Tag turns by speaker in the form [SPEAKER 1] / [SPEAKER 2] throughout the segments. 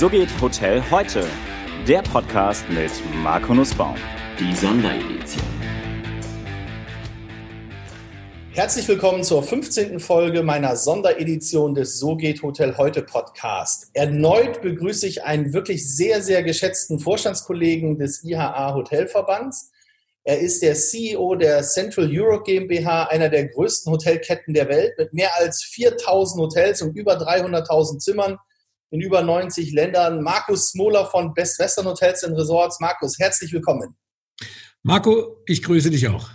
[SPEAKER 1] So geht Hotel heute. Der Podcast mit Marco Nussbaum.
[SPEAKER 2] Die Sonderedition.
[SPEAKER 3] Herzlich willkommen zur 15. Folge meiner Sonderedition des So geht Hotel heute Podcast. Erneut begrüße ich einen wirklich sehr, sehr geschätzten Vorstandskollegen des IHA Hotelverbands. Er ist der CEO der Central Europe GmbH, einer der größten Hotelketten der Welt mit mehr als 4000 Hotels und über 300.000 Zimmern in über 90 Ländern. Markus Smoler von Best Western Hotels and Resorts. Markus, herzlich willkommen.
[SPEAKER 4] Marco, ich grüße dich auch.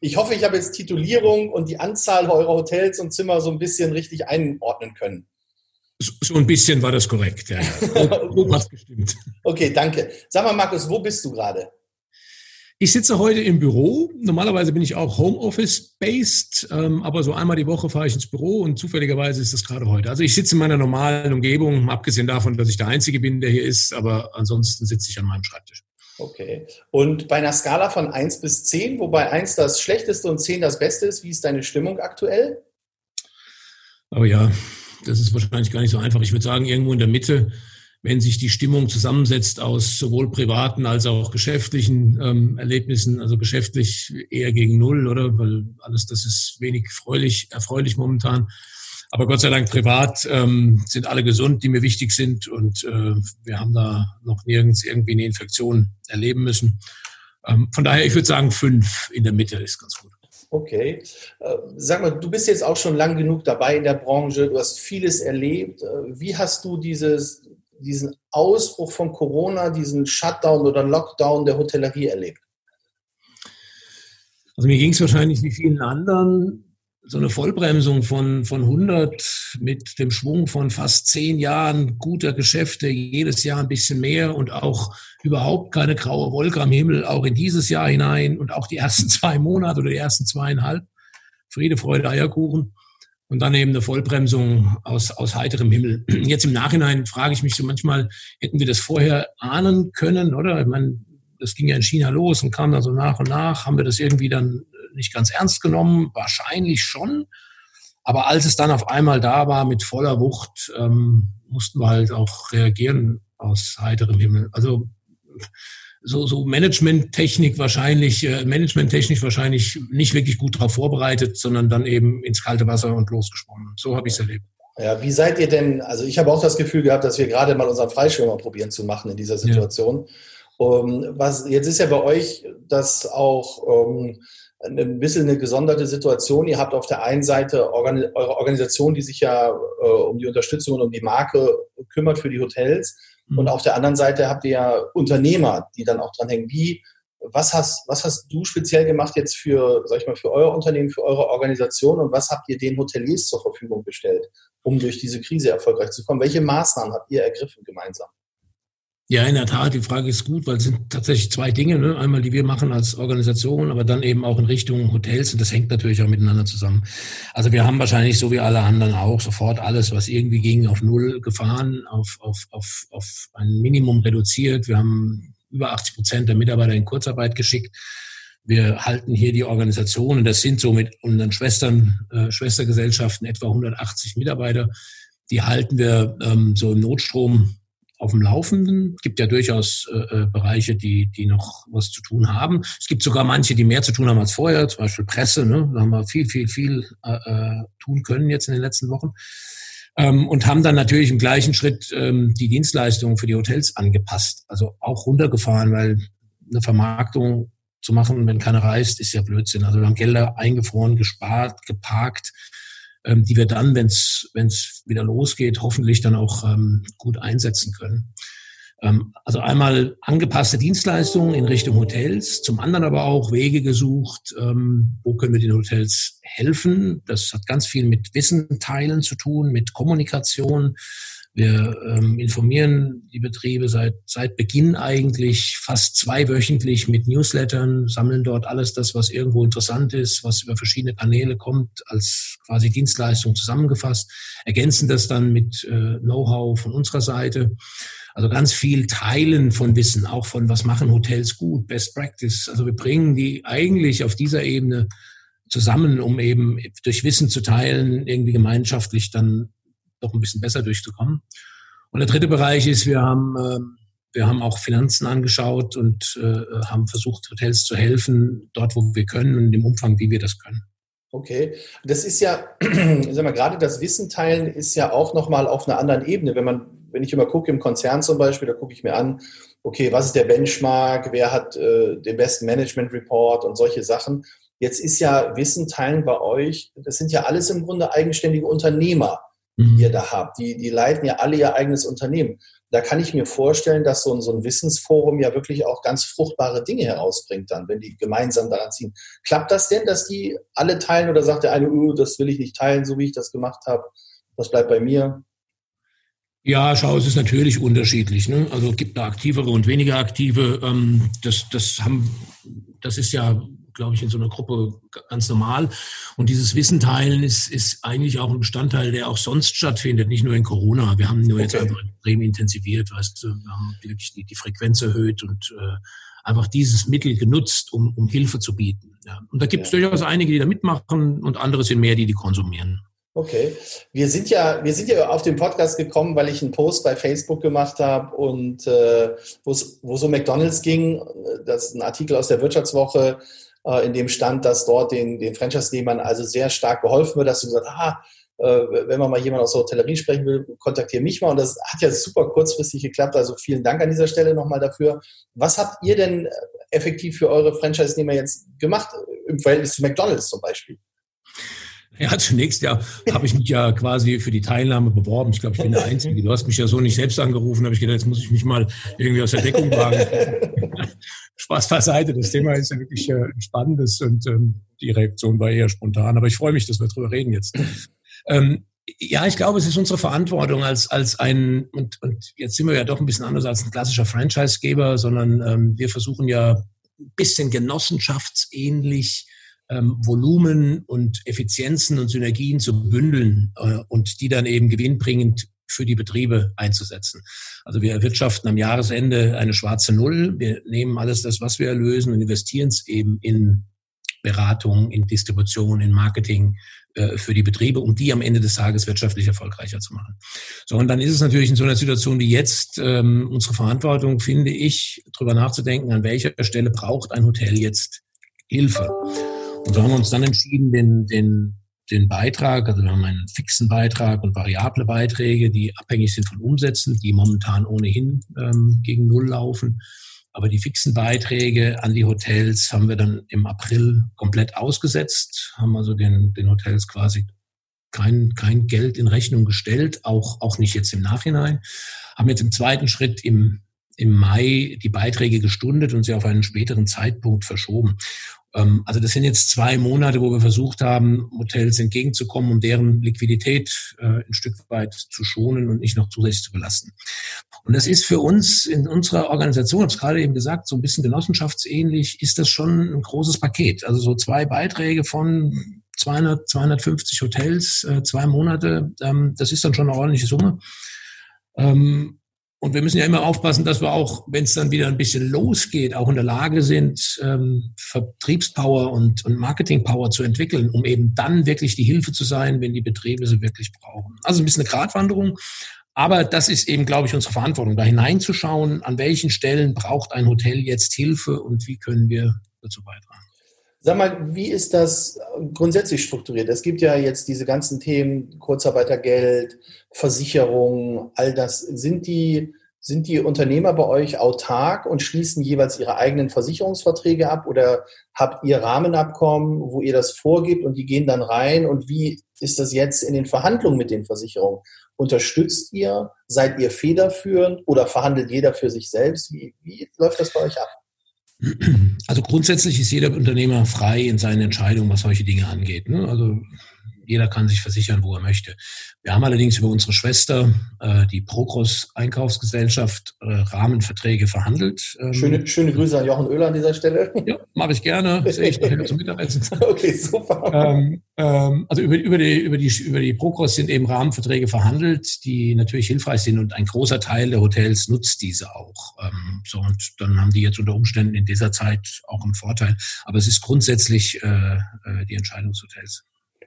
[SPEAKER 3] Ich hoffe, ich habe jetzt Titulierung und die Anzahl eurer Hotels und Zimmer so ein bisschen richtig einordnen können.
[SPEAKER 4] So ein bisschen war das korrekt, ja.
[SPEAKER 3] Du hast gestimmt. Okay, danke. Sag mal, Markus, wo bist du gerade?
[SPEAKER 4] Ich sitze heute im Büro. Normalerweise bin ich auch Homeoffice-based, ähm, aber so einmal die Woche fahre ich ins Büro und zufälligerweise ist das gerade heute. Also ich sitze in meiner normalen Umgebung, abgesehen davon, dass ich der Einzige bin, der hier ist, aber ansonsten sitze ich an meinem Schreibtisch.
[SPEAKER 3] Okay. Und bei einer Skala von 1 bis 10, wobei 1 das Schlechteste und 10 das Beste ist, wie ist deine Stimmung aktuell?
[SPEAKER 4] Oh ja, das ist wahrscheinlich gar nicht so einfach. Ich würde sagen, irgendwo in der Mitte wenn sich die Stimmung zusammensetzt aus sowohl privaten als auch geschäftlichen ähm, Erlebnissen, also geschäftlich eher gegen Null, oder? Weil alles das ist wenig freulich, erfreulich momentan. Aber Gott sei Dank privat ähm, sind alle gesund, die mir wichtig sind und äh, wir haben da noch nirgends irgendwie eine Infektion erleben müssen. Ähm, von daher, ich würde sagen, fünf in der Mitte ist ganz gut.
[SPEAKER 3] Okay. Äh, sag mal, du bist jetzt auch schon lang genug dabei in der Branche, du hast vieles erlebt. Äh, wie hast du dieses, diesen Ausbruch von Corona, diesen Shutdown oder Lockdown der Hotellerie erlebt?
[SPEAKER 4] Also mir ging es wahrscheinlich wie vielen anderen so eine Vollbremsung von, von 100 mit dem Schwung von fast zehn Jahren guter Geschäfte, jedes Jahr ein bisschen mehr und auch überhaupt keine graue Wolke am Himmel, auch in dieses Jahr hinein und auch die ersten zwei Monate oder die ersten zweieinhalb. Friede, Freude, Eierkuchen und dann eben eine Vollbremsung aus, aus heiterem Himmel. Jetzt im Nachhinein frage ich mich so manchmal, hätten wir das vorher ahnen können, oder? Ich meine, das ging ja in China los und kam dann so nach und nach. Haben wir das irgendwie dann nicht ganz ernst genommen? Wahrscheinlich schon. Aber als es dann auf einmal da war mit voller Wucht, ähm, mussten wir halt auch reagieren aus heiterem Himmel. Also so, so Management-Technik wahrscheinlich, äh, Management-technisch wahrscheinlich nicht wirklich gut darauf vorbereitet, sondern dann eben ins kalte Wasser und losgesprungen. So habe ich es erlebt.
[SPEAKER 3] Ja, wie seid ihr denn, also ich habe auch das Gefühl gehabt, dass wir gerade mal unseren Freischwimmer probieren zu machen in dieser Situation. Ja. Um, was, jetzt ist ja bei euch das auch um, ähm, ein bisschen eine gesonderte Situation. Ihr habt auf der einen Seite Organ eure Organisation, die sich ja äh, um die Unterstützung und um die Marke kümmert für die Hotels. Mhm. Und auf der anderen Seite habt ihr ja Unternehmer, die dann auch dranhängen. Wie, was hast, was hast du speziell gemacht jetzt für, sag ich mal, für euer Unternehmen, für eure Organisation und was habt ihr den Hoteliers zur Verfügung gestellt, um durch diese Krise erfolgreich zu kommen? Welche Maßnahmen habt ihr ergriffen gemeinsam?
[SPEAKER 4] Ja, in der Tat, die Frage ist gut, weil es sind tatsächlich zwei Dinge. Ne? Einmal, die wir machen als Organisation, aber dann eben auch in Richtung Hotels und das hängt natürlich auch miteinander zusammen. Also wir haben wahrscheinlich so wie alle anderen auch sofort alles, was irgendwie ging, auf Null gefahren, auf, auf, auf, auf ein Minimum reduziert. Wir haben über 80 Prozent der Mitarbeiter in Kurzarbeit geschickt. Wir halten hier die Organisation und das sind so mit unseren Schwestern, äh, Schwestergesellschaften etwa 180 Mitarbeiter. Die halten wir ähm, so Notstrom auf dem Laufenden. Es gibt ja durchaus äh, äh, Bereiche, die, die noch was zu tun haben. Es gibt sogar manche, die mehr zu tun haben als vorher, zum Beispiel Presse. Ne? Da haben wir viel, viel, viel äh, äh, tun können jetzt in den letzten Wochen. Ähm, und haben dann natürlich im gleichen Schritt ähm, die Dienstleistungen für die Hotels angepasst. Also auch runtergefahren, weil eine Vermarktung zu machen, wenn keiner reist, ist ja Blödsinn. Also wir haben Gelder eingefroren, gespart, geparkt ähm, die wir dann, wenn es wieder losgeht, hoffentlich dann auch ähm, gut einsetzen können. Ähm, also einmal angepasste Dienstleistungen in Richtung Hotels, zum anderen aber auch Wege gesucht, ähm, wo können wir den Hotels helfen. Das hat ganz viel mit Wissen teilen zu tun, mit Kommunikation, wir ähm, informieren die Betriebe seit, seit Beginn eigentlich fast zweiwöchentlich mit Newslettern, sammeln dort alles das, was irgendwo interessant ist, was über verschiedene Kanäle kommt, als quasi Dienstleistung zusammengefasst, ergänzen das dann mit äh, Know-how von unserer Seite. Also ganz viel Teilen von Wissen, auch von was machen Hotels gut, Best Practice. Also wir bringen die eigentlich auf dieser Ebene zusammen, um eben durch Wissen zu teilen, irgendwie gemeinschaftlich dann doch ein bisschen besser durchzukommen. Und der dritte Bereich ist, wir haben, ähm, wir haben auch Finanzen angeschaut und äh, haben versucht, Hotels zu helfen, dort, wo wir können und im Umfang, wie wir das können.
[SPEAKER 3] Okay, das ist ja, sag mal, gerade das Wissen teilen ist ja auch nochmal auf einer anderen Ebene. Wenn man, wenn ich immer gucke im Konzern zum Beispiel, da gucke ich mir an, okay, was ist der Benchmark, wer hat äh, den besten Management Report und solche Sachen. Jetzt ist ja Wissen teilen bei euch, das sind ja alles im Grunde eigenständige Unternehmer, mhm. ihr da habt. Die, die leiten ja alle ihr eigenes Unternehmen da kann ich mir vorstellen, dass so ein, so ein Wissensforum ja wirklich auch ganz fruchtbare Dinge herausbringt dann, wenn die gemeinsam daran ziehen. Klappt das denn, dass die alle teilen oder sagt der eine, uh, das will ich nicht teilen, so wie ich das gemacht habe, das bleibt bei mir?
[SPEAKER 4] Ja, schau, es ist natürlich unterschiedlich. Ne? Also es gibt da aktivere und weniger aktive. Ähm, das, das, haben, das ist ja glaube ich, in so einer Gruppe ganz normal. Und dieses Wissen teilen ist, ist eigentlich auch ein Bestandteil, der auch sonst stattfindet, nicht nur in Corona. Wir haben nur okay. jetzt einfach extrem intensiviert, weißt du, wir haben wirklich die, die Frequenz erhöht und äh, einfach dieses Mittel genutzt, um, um Hilfe zu bieten. Ja. Und da gibt es ja. durchaus einige, die da mitmachen und andere sind mehr, die die konsumieren.
[SPEAKER 3] Okay. Wir sind ja, wir sind ja auf den Podcast gekommen, weil ich einen Post bei Facebook gemacht habe und äh, wo es so McDonalds ging, das ist ein Artikel aus der Wirtschaftswoche, äh, in dem stand, dass dort den, den Franchise-Nehmern also sehr stark geholfen wird, dass du gesagt ah, äh, wenn man mal jemand aus der Hotellerie sprechen will, kontaktiere mich mal. Und das hat ja super kurzfristig geklappt. Also vielen Dank an dieser Stelle nochmal dafür. Was habt ihr denn effektiv für eure Franchise-Nehmer jetzt gemacht im Verhältnis zu McDonalds zum Beispiel?
[SPEAKER 4] Ja, zunächst ja habe ich mich ja quasi für die Teilnahme beworben. Ich glaube, ich bin der Einzige. Du hast mich ja so nicht selbst angerufen, habe ich gedacht, jetzt muss ich mich mal irgendwie aus der Deckung wagen. Spaß beiseite. Das Thema ist ja wirklich äh, spannendes und ähm, die Reaktion war eher spontan. Aber ich freue mich, dass wir darüber reden jetzt. Ähm, ja, ich glaube, es ist unsere Verantwortung als, als ein, und, und jetzt sind wir ja doch ein bisschen anders als ein klassischer Franchisegeber, sondern ähm, wir versuchen ja ein bisschen genossenschaftsähnlich ähm, Volumen und Effizienzen und Synergien zu bündeln äh, und die dann eben gewinnbringend für die Betriebe einzusetzen. Also wir erwirtschaften am Jahresende eine schwarze Null. Wir nehmen alles das, was wir erlösen und investieren es eben in Beratung, in Distribution, in Marketing äh, für die Betriebe, um die am Ende des Tages wirtschaftlich erfolgreicher zu machen. So, und dann ist es natürlich in so einer Situation wie jetzt ähm, unsere Verantwortung, finde ich, darüber nachzudenken, an welcher Stelle braucht ein Hotel jetzt Hilfe. Und so haben wir uns dann entschieden, den, den, den Beitrag, also wir haben einen fixen Beitrag und variable Beiträge, die abhängig sind von Umsätzen, die momentan ohnehin ähm, gegen Null laufen. Aber die fixen Beiträge an die Hotels haben wir dann im April komplett ausgesetzt, haben also den, den Hotels quasi kein, kein Geld in Rechnung gestellt, auch, auch nicht jetzt im Nachhinein. Haben jetzt im zweiten Schritt im, im Mai die Beiträge gestundet und sie auf einen späteren Zeitpunkt verschoben. Ähm, also das sind jetzt zwei Monate, wo wir versucht haben, Hotels entgegenzukommen, um deren Liquidität äh, ein Stück weit zu schonen und nicht noch zusätzlich zu belasten. Und das ist für uns in unserer Organisation, ich habe es gerade eben gesagt, so ein bisschen genossenschaftsähnlich, ist das schon ein großes Paket. Also so zwei Beiträge von 200, 250 Hotels, äh, zwei Monate, ähm, das ist dann schon eine ordentliche Summe. Ähm, und wir müssen ja immer aufpassen, dass wir auch, wenn es dann wieder ein bisschen losgeht, auch in der Lage sind, ähm, Vertriebspower und, und Marketingpower zu entwickeln, um eben dann wirklich die Hilfe zu sein, wenn die Betriebe sie wirklich brauchen. Also ein bisschen eine Gratwanderung. Aber das ist eben, glaube ich, unsere Verantwortung, da hineinzuschauen, an welchen Stellen braucht ein Hotel jetzt Hilfe und wie können wir dazu beitragen.
[SPEAKER 3] Sag mal, wie ist das grundsätzlich strukturiert? Es gibt ja jetzt diese ganzen Themen, Kurzarbeitergeld, Versicherung, all das. Sind die, sind die Unternehmer bei euch autark und schließen jeweils ihre eigenen Versicherungsverträge ab oder habt ihr Rahmenabkommen, wo ihr das vorgibt und die gehen dann rein? Und wie ist das jetzt in den Verhandlungen mit den Versicherungen? Unterstützt ihr? Seid ihr federführend oder verhandelt jeder für sich selbst? Wie, wie läuft das bei euch ab?
[SPEAKER 4] Also grundsätzlich ist jeder Unternehmer frei in seinen Entscheidungen, was solche Dinge angeht. Ne? Also jeder kann sich versichern, wo er möchte. Wir haben allerdings über unsere Schwester, äh, die Progros Einkaufsgesellschaft, äh, Rahmenverträge verhandelt.
[SPEAKER 3] Ähm, schöne, schöne Grüße an Jochen Oehler an dieser Stelle.
[SPEAKER 4] Ja, mache ich gerne. Sehe ich nachher zum Mittagessen.
[SPEAKER 3] Okay, super.
[SPEAKER 4] Ähm, ähm, also über, über, die, über, die, über die Progros sind eben Rahmenverträge verhandelt, die natürlich hilfreich sind und ein großer Teil der Hotels nutzt diese auch. Ähm, so und dann haben die jetzt unter Umständen in dieser Zeit auch einen Vorteil. Aber es ist grundsätzlich äh, äh die Entscheidung des Hotels.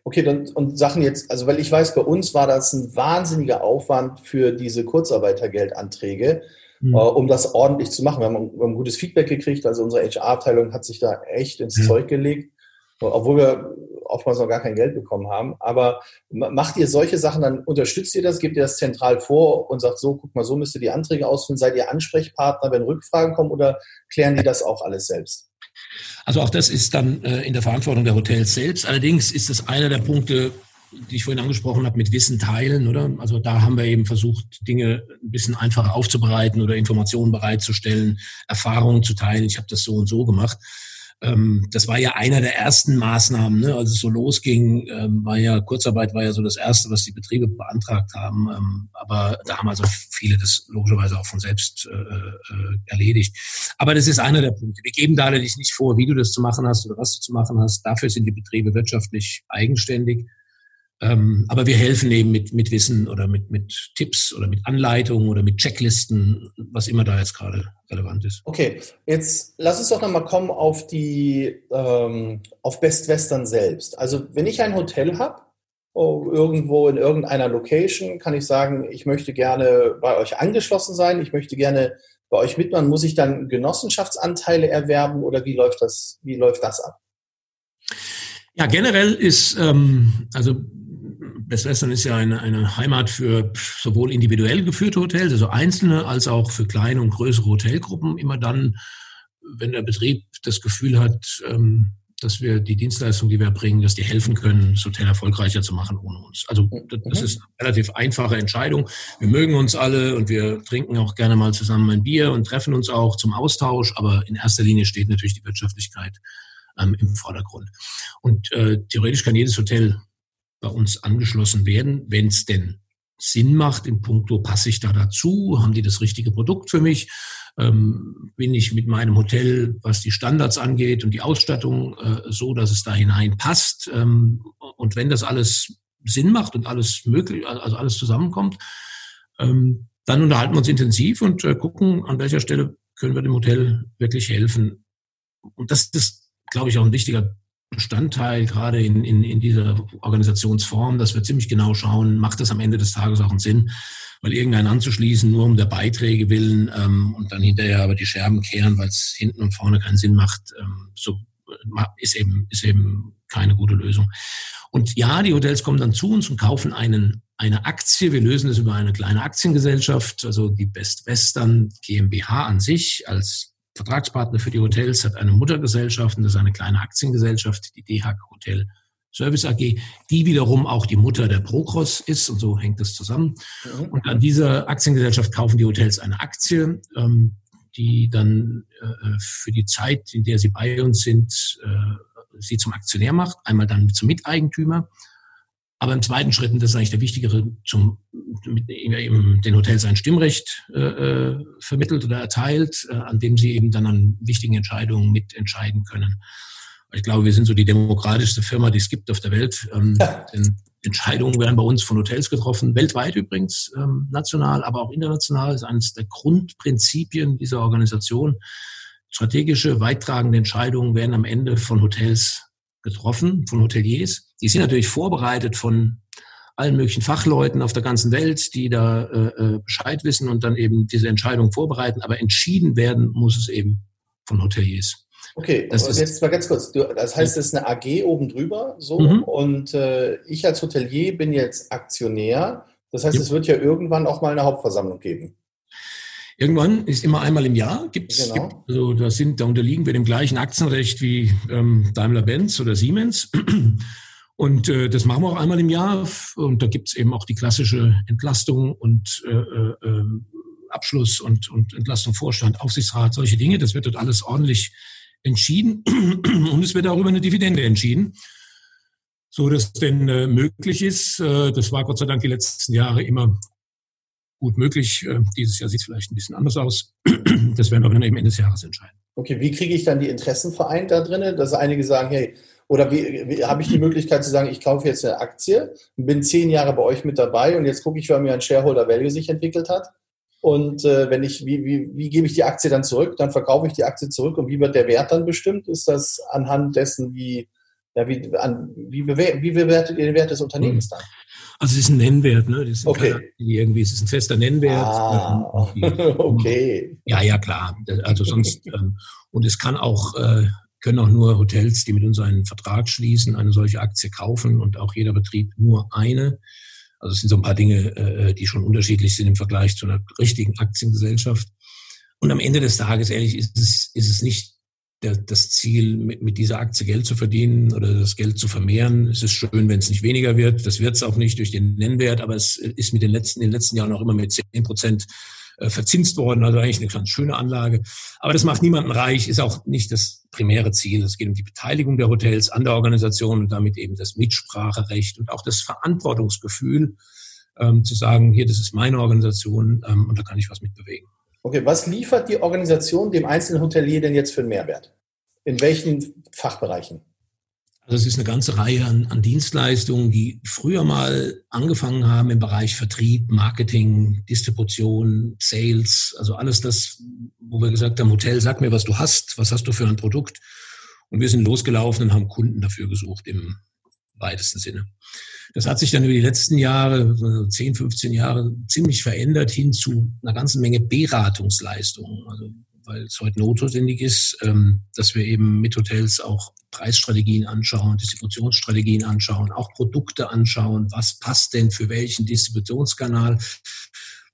[SPEAKER 3] Okay, dann, und Sachen jetzt, also weil ich weiß, bei uns war das ein wahnsinniger Aufwand für diese Kurzarbeitergeldanträge, mhm. äh, um das ordentlich zu machen. Wir haben, wir haben gutes Feedback gekriegt, also unsere HR-Abteilung hat sich da echt ins mhm. Zeug gelegt, obwohl wir oftmals noch gar kein Geld bekommen haben. Aber macht ihr solche Sachen, dann unterstützt ihr das, gebt ihr das zentral vor und sagt so, guck mal, so müsst ihr die Anträge ausfüllen, seid ihr Ansprechpartner, wenn Rückfragen kommen oder klären die das auch alles selbst?
[SPEAKER 4] Also auch das ist dann äh, in der Verantwortung der Hotels selbst. Allerdings ist das einer der Punkte, die ich vorhin angesprochen habe, mit Wissen teilen, oder? Also da haben wir eben versucht, Dinge ein bisschen einfacher aufzubereiten oder Informationen bereitzustellen, Erfahrungen zu teilen. Ich habe das so und so gemacht. Ähm, das war ja einer der ersten Maßnahmen, ne? als es so losging, ähm, war ja Kurzarbeit war ja so das erste, was die Betriebe beantragt haben. Ähm, aber da haben also viele das logischerweise auch von selbst äh, äh, erledigt. Aber das ist einer der Punkte. Wir geben da allerdings nicht vor, wie du das zu machen hast oder was du zu machen hast. Dafür sind die Betriebe wirtschaftlich eigenständig. Ähm, aber wir helfen eben mit, mit Wissen oder mit, mit Tipps oder mit Anleitungen oder mit Checklisten, was immer da jetzt gerade relevant ist.
[SPEAKER 3] Okay, jetzt lass uns doch nochmal kommen auf die, ähm, auf Best Western selbst. Also wenn ich ein Hotel habe, oh, irgendwo in irgendeiner Location, kann ich sagen, ich möchte gerne bei euch angeschlossen sein, ich möchte gerne bei euch mitmachen. Muss ich dann Genossenschaftsanteile erwerben oder wie läuft das, wie läuft das ab?
[SPEAKER 4] Ja, generell ist, ähm, also Best Western ist ja eine, eine Heimat für sowohl individuell geführte Hotels, also einzelne, als auch für kleine und größere Hotelgruppen. Immer dann, wenn der Betrieb das Gefühl hat, ähm, dass wir die Dienstleistung, die wir bringen, dass die helfen können, das Hotel erfolgreicher zu machen ohne uns. Also das mhm. ist eine relativ einfache Entscheidung. Wir mögen uns alle und wir trinken auch gerne mal zusammen ein Bier und treffen uns auch zum Austausch, aber in erster Linie steht natürlich die Wirtschaftlichkeit ähm, im Vordergrund. Und äh, theoretisch kann jedes Hotel bei uns angeschlossen werden, wenn es denn Sinn macht in puncto, passe ich da dazu, haben die das richtige Produkt für mich, ähm, bin ich mit meinem Hotel, was die Standards angeht und die Ausstattung äh, so, dass es da hinein passt. Ähm, und wenn das alles Sinn macht und alles möglich, also alles zusammenkommt, ähm, dann unterhalten wir uns intensiv und äh, gucken, an welcher Stelle können wir dem Hotel wirklich helfen. Und das ist, glaube ich, auch ein wichtiger Bestandteil gerade in, in, in dieser Organisationsform, dass wir ziemlich genau schauen, macht das am Ende des Tages auch einen Sinn, weil irgendeinen anzuschließen, nur um der Beiträge willen ähm, und dann hinterher aber die Scherben kehren, weil es hinten und vorne keinen Sinn macht, ähm, so ist eben, ist eben keine gute Lösung. Und ja, die Hotels kommen dann zu uns und kaufen einen, eine Aktie. Wir lösen das über eine kleine Aktiengesellschaft, also die Best Western GmbH an sich als Vertragspartner für die Hotels hat eine Muttergesellschaft und das ist eine kleine Aktiengesellschaft, die DHAG Hotel Service AG, die wiederum auch die Mutter der Procross ist und so hängt das zusammen. Mhm. Und an dieser Aktiengesellschaft kaufen die Hotels eine Aktie, ähm, die dann äh, für die Zeit, in der sie bei uns sind, äh, sie zum Aktionär macht, einmal dann zum Miteigentümer aber im zweiten Schritt, und das ist eigentlich der wichtigere, zum, mit eben den Hotels ein Stimmrecht äh, äh, vermittelt oder erteilt, äh, an dem sie eben dann an wichtigen Entscheidungen mitentscheiden können. Ich glaube, wir sind so die demokratischste Firma, die es gibt auf der Welt. Ähm, ja. Denn Entscheidungen werden bei uns von Hotels getroffen, weltweit übrigens, ähm, national, aber auch international. Das ist eines der Grundprinzipien dieser Organisation. Strategische, weittragende Entscheidungen werden am Ende von Hotels getroffen, von Hoteliers. Die sind natürlich vorbereitet von allen möglichen Fachleuten auf der ganzen Welt, die da äh, äh, Bescheid wissen und dann eben diese Entscheidung vorbereiten. Aber entschieden werden muss es eben von Hoteliers.
[SPEAKER 3] Okay, das ist, jetzt mal ganz kurz. Das heißt, es ist eine AG oben drüber so mhm. und äh, ich als Hotelier bin jetzt Aktionär. Das heißt, ja. es wird ja irgendwann auch mal eine Hauptversammlung geben.
[SPEAKER 4] Irgendwann ist immer einmal im Jahr gibt's, genau. gibt, also da sind, da unterliegen wir dem gleichen Aktienrecht wie ähm, Daimler-Benz oder Siemens. Und äh, das machen wir auch einmal im Jahr. Und da gibt's eben auch die klassische Entlastung und äh, äh, ähm, Abschluss und, und Entlastung Vorstand, Aufsichtsrat, solche Dinge. Das wird dort alles ordentlich entschieden. Und es wird auch über eine Dividende entschieden. So dass denn äh, möglich ist. Äh, das war Gott sei Dank die letzten Jahre immer gut möglich. Äh, dieses Jahr sieht es vielleicht ein bisschen anders aus. Das werden wir dann eben Ende des Jahres entscheiden.
[SPEAKER 3] Okay, wie kriege ich dann die Interessen vereint da drin? Dass einige sagen, hey, oder wie, wie habe ich die Möglichkeit zu sagen, ich kaufe jetzt eine Aktie und bin zehn Jahre bei euch mit dabei und jetzt gucke ich, wie mir ein Shareholder Value sich entwickelt hat. Und äh, wenn ich, wie, wie, wie gebe ich die Aktie dann zurück? Dann verkaufe ich die Aktie zurück und wie wird der Wert dann bestimmt? Ist das anhand dessen, wie Ja, wie, an, wie, bewer wie bewertet ihr den Wert des Unternehmens dann?
[SPEAKER 4] Also es ist ein Nennwert, ne? Das ist okay. irgendwie, es ist ein fester Nennwert.
[SPEAKER 3] Ah, ähm, okay.
[SPEAKER 4] Ja, ja, klar. Also sonst, ähm, und es kann auch, äh, können auch nur Hotels, die mit uns einen Vertrag schließen, eine solche Aktie kaufen und auch jeder Betrieb nur eine. Also es sind so ein paar Dinge, äh, die schon unterschiedlich sind im Vergleich zu einer richtigen Aktiengesellschaft. Und am Ende des Tages, ehrlich, ist es, ist es nicht das Ziel, mit, mit dieser Aktie Geld zu verdienen oder das Geld zu vermehren. Es ist schön, wenn es nicht weniger wird. Das wird es auch nicht durch den Nennwert, aber es ist mit den letzten, in den letzten Jahren auch immer mit zehn Prozent äh, verzinst worden. Also eigentlich eine ganz schöne Anlage. Aber das macht niemanden reich, ist auch nicht das primäre Ziel. Es geht um die Beteiligung der Hotels an der Organisation und damit eben das Mitspracherecht und auch das Verantwortungsgefühl, ähm, zu sagen, hier, das ist meine Organisation ähm, und da kann ich was mitbewegen.
[SPEAKER 3] Okay, was liefert die Organisation dem einzelnen Hotelier denn jetzt für einen Mehrwert? In welchen Fachbereichen?
[SPEAKER 4] Also es ist eine ganze Reihe an, an, Dienstleistungen, die früher mal angefangen haben im Bereich Vertrieb, Marketing, Distribution, Sales, also alles das, wo wir gesagt haben, Hotel, sag mir, was du hast, was hast du für ein Produkt. Und wir sind losgelaufen und haben Kunden dafür gesucht im weitesten Sinne. Das hat sich dann über die letzten Jahre, 10, 15 Jahre, ziemlich verändert hin zu einer ganzen Menge Beratungsleistungen. Also, weil es heute notwendig ist, ähm, dass wir eben mit Hotels auch Preisstrategien anschauen, Distributionsstrategien anschauen, auch Produkte anschauen. Was passt denn für welchen Distributionskanal?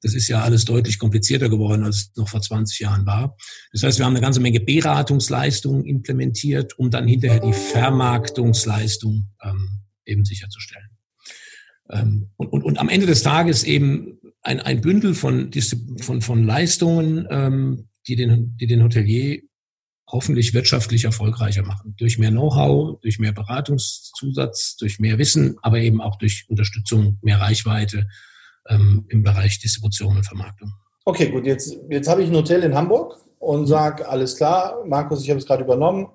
[SPEAKER 4] Das ist ja alles deutlich komplizierter geworden, als es noch vor 20 Jahren war. Das heißt, wir haben eine ganze Menge Beratungsleistungen implementiert, um dann hinterher die Vermarktungsleistung ähm, eben sicherzustellen. Ähm, und, und, und am Ende des Tages eben ein, ein Bündel von, von, von Leistungen, ähm, die, den, die den Hotelier hoffentlich wirtschaftlich erfolgreicher machen. Durch mehr Know-how, durch mehr Beratungszusatz, durch mehr Wissen, aber eben auch durch Unterstützung, mehr Reichweite ähm, im Bereich Distribution und Vermarktung.
[SPEAKER 3] Okay, gut. Jetzt, jetzt habe ich ein Hotel in Hamburg und sage, alles klar, Markus, ich habe es gerade übernommen.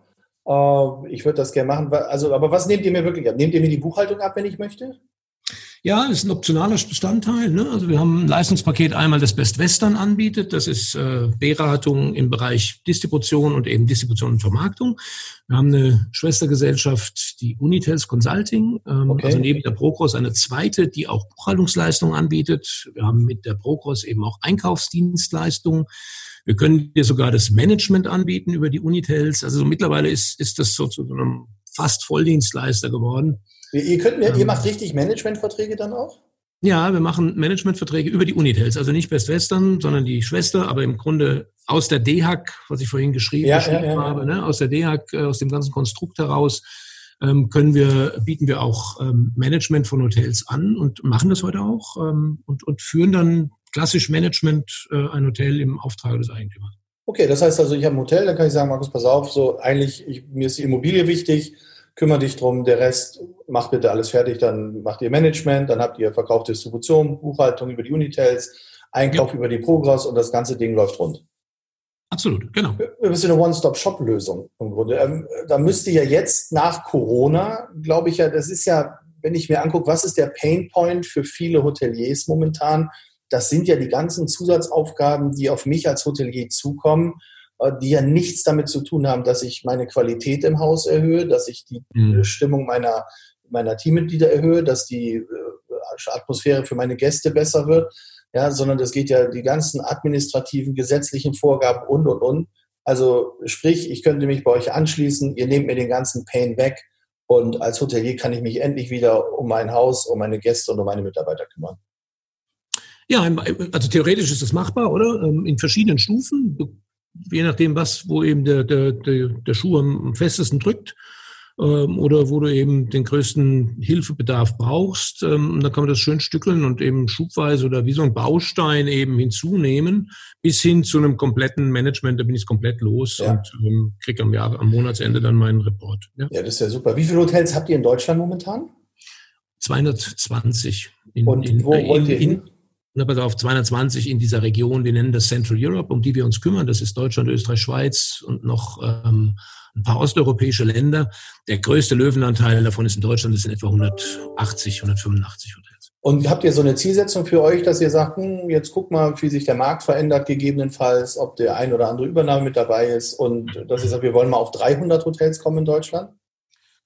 [SPEAKER 3] Äh, ich würde das gerne machen. Also, aber was nehmt ihr mir wirklich ab? Nehmt ihr mir die Buchhaltung ab, wenn ich möchte?
[SPEAKER 4] Ja, ist ein optionaler Bestandteil. Ne? Also wir haben ein Leistungspaket einmal, das Best Western anbietet. Das ist äh, Beratung im Bereich Distribution und eben Distribution und Vermarktung. Wir haben eine Schwestergesellschaft, die Unitels Consulting, ähm, okay. also neben der Procross eine zweite, die auch Buchhaltungsleistungen anbietet. Wir haben mit der Procross eben auch Einkaufsdienstleistungen. Wir können dir sogar das Management anbieten über die Unitels. Also so mittlerweile ist, ist das so zu einem fast Volldienstleister geworden.
[SPEAKER 3] Ihr, könnt, ihr ähm. macht richtig Managementverträge dann auch?
[SPEAKER 4] Ja, wir machen Managementverträge über die Unitels, also nicht Best Western, sondern die Schwester, aber im Grunde aus der DHAC, was ich vorhin geschrieben, ja, geschrieben ja, ja, habe, ne, aus der DHAC, äh, aus dem ganzen Konstrukt heraus, ähm, können wir, bieten wir auch ähm, Management von Hotels an und machen das heute auch ähm, und, und führen dann klassisch Management äh, ein Hotel im Auftrag des Eigentümers.
[SPEAKER 3] Okay, das heißt also, ich habe ein Hotel, da kann ich sagen, Markus, pass auf, so eigentlich, ich, mir ist die Immobilie wichtig, kümmere dich drum, der Rest macht bitte alles fertig, dann macht ihr Management, dann habt ihr Verkauf, Distribution, Buchhaltung über die Unitels, Einkauf ja. über die Progress und das ganze Ding läuft rund.
[SPEAKER 4] Absolut, genau.
[SPEAKER 3] Ein bisschen eine One-Stop-Shop-Lösung im Grunde. Ähm, da müsste ja jetzt nach Corona, glaube ich ja, das ist ja, wenn ich mir angucke, was ist der Pain Point für viele Hoteliers momentan, das sind ja die ganzen Zusatzaufgaben, die auf mich als Hotelier zukommen die ja nichts damit zu tun haben, dass ich meine Qualität im Haus erhöhe, dass ich die mhm. Stimmung meiner, meiner Teammitglieder erhöhe, dass die äh, Atmosphäre für meine Gäste besser wird, ja, sondern das geht ja die ganzen administrativen, gesetzlichen Vorgaben und, und, und. Also sprich, ich könnte mich bei euch anschließen, ihr nehmt mir den ganzen Pain weg und als Hotelier kann ich mich endlich wieder um mein Haus, um meine Gäste und um meine Mitarbeiter kümmern.
[SPEAKER 4] Ja, also theoretisch ist das machbar, oder? Ähm, in verschiedenen Stufen je nachdem, was, wo eben der, der, der, der Schuh am festesten drückt ähm, oder wo du eben den größten Hilfebedarf brauchst. Ähm, da kann man das schön stückeln und eben schubweise oder wie so ein Baustein eben hinzunehmen, bis hin zu einem kompletten Management. Da bin ich komplett los ja. und ähm, kriege am, Jahr, am Monatsende dann meinen Report.
[SPEAKER 3] Ja. ja, das ist ja super. Wie viele Hotels habt ihr in Deutschland momentan?
[SPEAKER 4] 220.
[SPEAKER 3] In, und wo in, wollt ihr hin?
[SPEAKER 4] Na, pass auf, 220 in dieser Region, wir nennen das Central Europe, um die wir uns kümmern. Das ist Deutschland, Österreich, Schweiz und noch ähm, ein paar osteuropäische Länder. Der größte Löwenanteil davon ist in Deutschland, das sind etwa 180, 185 Hotels.
[SPEAKER 3] Und habt ihr so eine Zielsetzung für euch, dass ihr sagt, hm, jetzt guck mal, wie sich der Markt verändert, gegebenenfalls, ob der ein oder andere Übernahme mit dabei ist und dass ihr sagt, wir wollen mal auf 300 Hotels kommen in Deutschland?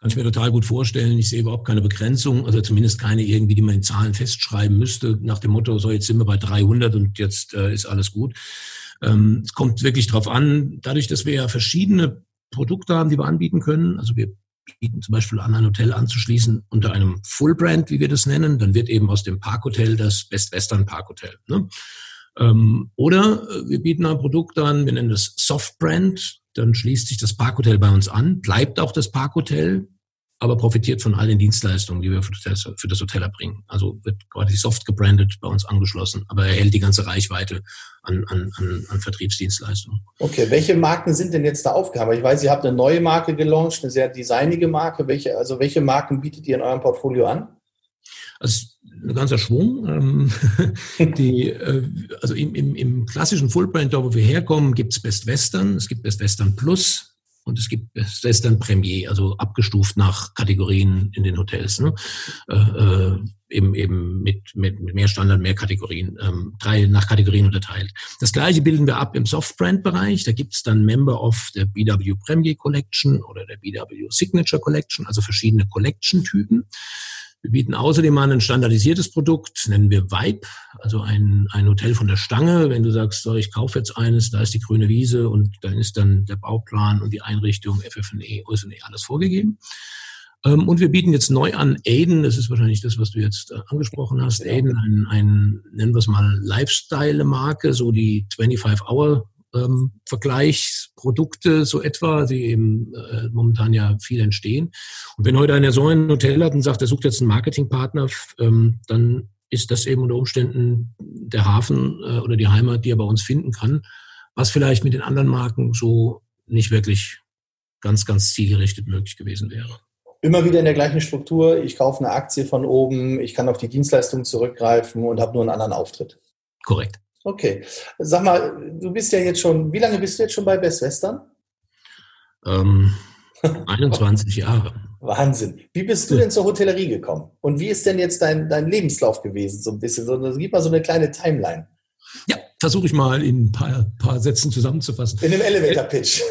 [SPEAKER 4] Kann ich mir total gut vorstellen. Ich sehe überhaupt keine Begrenzung, also zumindest keine irgendwie, die man in Zahlen festschreiben müsste, nach dem Motto, so jetzt sind wir bei 300 und jetzt äh, ist alles gut. Ähm, es kommt wirklich drauf an, dadurch, dass wir ja verschiedene Produkte haben, die wir anbieten können. Also wir bieten zum Beispiel an, ein Hotel anzuschließen unter einem Full Brand, wie wir das nennen. Dann wird eben aus dem Parkhotel das Best Western Parkhotel. Ne? Ähm, oder äh, wir bieten ein Produkt an, wir nennen das Soft Brand. Dann schließt sich das Parkhotel bei uns an, bleibt auch das Parkhotel, aber profitiert von all den Dienstleistungen, die wir für das, für das Hotel erbringen. Also wird quasi soft gebrandet bei uns angeschlossen, aber erhält die ganze Reichweite an, an, an, an Vertriebsdienstleistungen.
[SPEAKER 3] Okay, welche Marken sind denn jetzt da aufgehaben? Ich weiß, ihr habt eine neue Marke gelauncht, eine sehr designige Marke. Welche, also welche Marken bietet ihr in eurem Portfolio an?
[SPEAKER 4] Also ein ganzer Schwung. Ähm, die, äh, also im, im, im klassischen Fullbrand, da wo wir herkommen, gibt es Best Western, es gibt Best Western Plus, und es gibt Best Western Premier, also abgestuft nach Kategorien in den Hotels. Ne? Äh, äh, eben eben mit, mit, mit mehr Standard, mehr Kategorien, ähm, drei nach Kategorien unterteilt. Das gleiche bilden wir ab im Softbrand-Bereich. Da gibt es dann Member of der BW Premier Collection oder der BW Signature Collection, also verschiedene Collection-Typen. Wir bieten außerdem an ein standardisiertes Produkt, nennen wir Vibe, also ein, ein Hotel von der Stange. Wenn du sagst, so, ich kaufe jetzt eines, da ist die grüne Wiese und dann ist dann der Bauplan und die Einrichtung, FFNE, OSNE, alles vorgegeben. Ähm, und wir bieten jetzt neu an Aiden, das ist wahrscheinlich das, was du jetzt äh, angesprochen hast, Aiden, ein, ein nennen wir es mal Lifestyle-Marke, so die 25-Hour ähm, Vergleichsprodukte so etwa, die eben äh, momentan ja viel entstehen. Und wenn heute einer so ein Hotel hat und sagt, er sucht jetzt einen Marketingpartner, ähm, dann ist das eben unter Umständen der Hafen äh, oder die Heimat, die er bei uns finden kann, was vielleicht mit den anderen Marken so nicht wirklich ganz, ganz zielgerichtet möglich gewesen wäre.
[SPEAKER 3] Immer wieder in der gleichen Struktur. Ich kaufe eine Aktie von oben, ich kann auf die Dienstleistung zurückgreifen und habe nur einen anderen Auftritt.
[SPEAKER 4] Korrekt.
[SPEAKER 3] Okay. Sag mal, du bist ja jetzt schon, wie lange bist du jetzt schon bei Best Western?
[SPEAKER 4] Ähm, 21 Jahre.
[SPEAKER 3] Wahnsinn. Wie bist du denn zur Hotellerie gekommen? Und wie ist denn jetzt dein, dein Lebenslauf gewesen, so ein bisschen? So, gib mal so eine kleine Timeline.
[SPEAKER 4] Ja, versuche ich mal in ein paar, paar Sätzen zusammenzufassen.
[SPEAKER 3] In einem Elevator-Pitch.